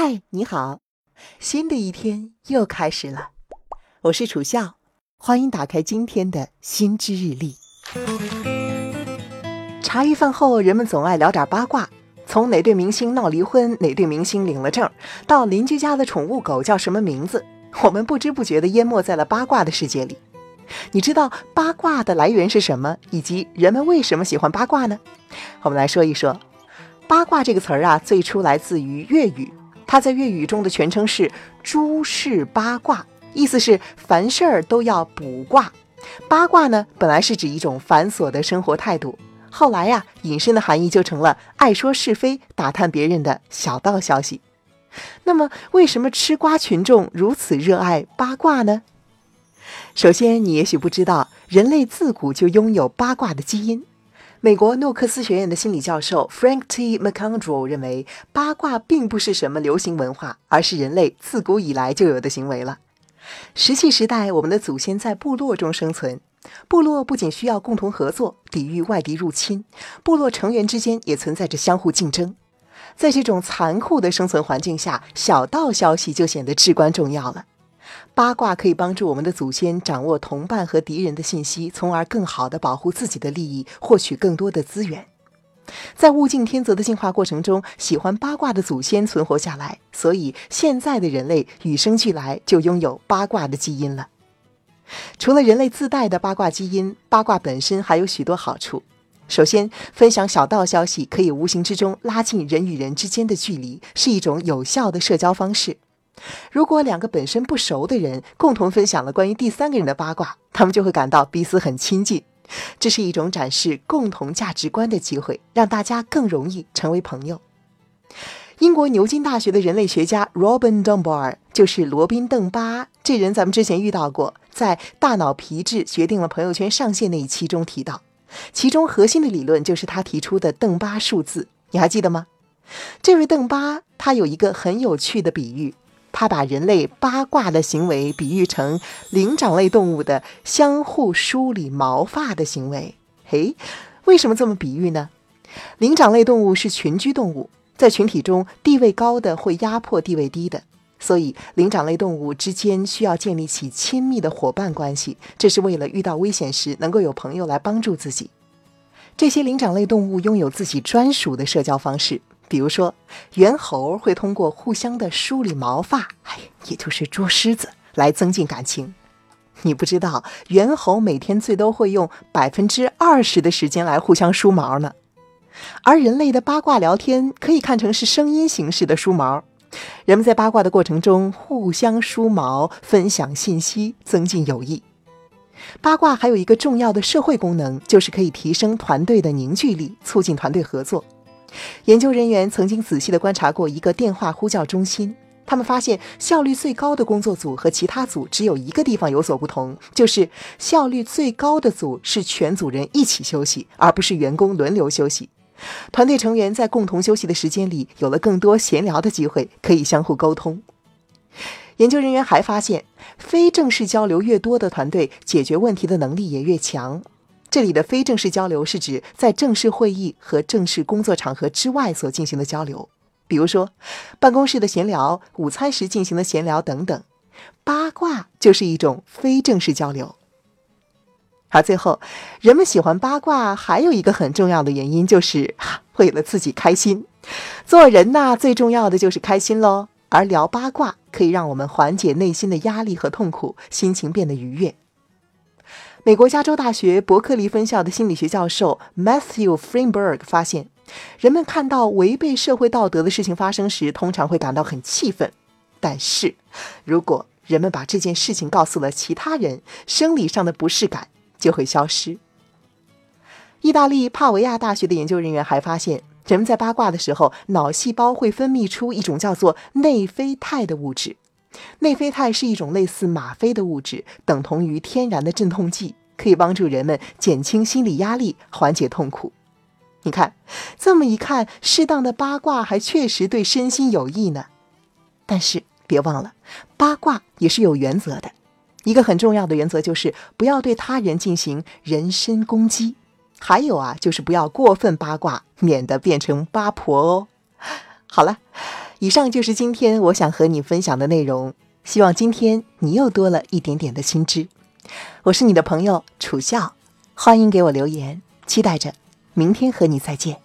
嗨，你好，新的一天又开始了。我是楚笑，欢迎打开今天的新知日历。茶余饭后，人们总爱聊点八卦，从哪对明星闹离婚，哪对明星领了证，到邻居家的宠物狗叫什么名字，我们不知不觉地淹没在了八卦的世界里。你知道八卦的来源是什么，以及人们为什么喜欢八卦呢？我们来说一说。八卦这个词儿啊，最初来自于粤语，它在粤语中的全称是“诸事八卦”，意思是凡事儿都要卜卦。八卦呢，本来是指一种繁琐的生活态度，后来呀，引申的含义就成了爱说是非、打探别人的小道消息。那么，为什么吃瓜群众如此热爱八卦呢？首先，你也许不知道，人类自古就拥有八卦的基因。美国诺克斯学院的心理教授 Frank T. McCondrell 认为，八卦并不是什么流行文化，而是人类自古以来就有的行为了。石器时代，我们的祖先在部落中生存，部落不仅需要共同合作，抵御外敌入侵，部落成员之间也存在着相互竞争。在这种残酷的生存环境下，小道消息就显得至关重要了。八卦可以帮助我们的祖先掌握同伴和敌人的信息，从而更好地保护自己的利益，获取更多的资源。在物竞天择的进化过程中，喜欢八卦的祖先存活下来，所以现在的人类与生俱来就拥有八卦的基因了。除了人类自带的八卦基因，八卦本身还有许多好处。首先，分享小道消息可以无形之中拉近人与人之间的距离，是一种有效的社交方式。如果两个本身不熟的人共同分享了关于第三个人的八卦，他们就会感到彼此很亲近。这是一种展示共同价值观的机会，让大家更容易成为朋友。英国牛津大学的人类学家 Robin Dunbar 就是罗宾·邓巴，这人咱们之前遇到过，在《大脑皮质决定了朋友圈上限》那一期中提到，其中核心的理论就是他提出的邓巴数字，你还记得吗？这位邓巴他有一个很有趣的比喻。他把人类八卦的行为比喻成灵长类动物的相互梳理毛发的行为。嘿，为什么这么比喻呢？灵长类动物是群居动物，在群体中地位高的会压迫地位低的，所以灵长类动物之间需要建立起亲密的伙伴关系，这是为了遇到危险时能够有朋友来帮助自己。这些灵长类动物拥有自己专属的社交方式。比如说，猿猴会通过互相的梳理毛发，哎，也就是捉虱子，来增进感情。你不知道，猿猴每天最多会用百分之二十的时间来互相梳毛呢。而人类的八卦聊天可以看成是声音形式的梳毛，人们在八卦的过程中互相梳毛，分享信息，增进友谊。八卦还有一个重要的社会功能，就是可以提升团队的凝聚力，促进团队合作。研究人员曾经仔细地观察过一个电话呼叫中心，他们发现效率最高的工作组和其他组只有一个地方有所不同，就是效率最高的组是全组人一起休息，而不是员工轮流休息。团队成员在共同休息的时间里有了更多闲聊的机会，可以相互沟通。研究人员还发现，非正式交流越多的团队，解决问题的能力也越强。这里的非正式交流是指在正式会议和正式工作场合之外所进行的交流，比如说办公室的闲聊、午餐时进行的闲聊等等。八卦就是一种非正式交流。而最后，人们喜欢八卦还有一个很重要的原因，就是 为了自己开心。做人呐，最重要的就是开心喽。而聊八卦可以让我们缓解内心的压力和痛苦，心情变得愉悦。美国加州大学伯克利分校的心理学教授 Matthew Feinberg 发现，人们看到违背社会道德的事情发生时，通常会感到很气愤。但是，如果人们把这件事情告诉了其他人，生理上的不适感就会消失。意大利帕维亚大学的研究人员还发现，人们在八卦的时候，脑细胞会分泌出一种叫做内啡肽的物质。内啡肽是一种类似吗啡的物质，等同于天然的镇痛剂，可以帮助人们减轻心理压力，缓解痛苦。你看，这么一看，适当的八卦还确实对身心有益呢。但是别忘了，八卦也是有原则的。一个很重要的原则就是不要对他人进行人身攻击，还有啊，就是不要过分八卦，免得变成八婆哦。好了。以上就是今天我想和你分享的内容，希望今天你又多了一点点的心知。我是你的朋友楚笑，欢迎给我留言，期待着明天和你再见。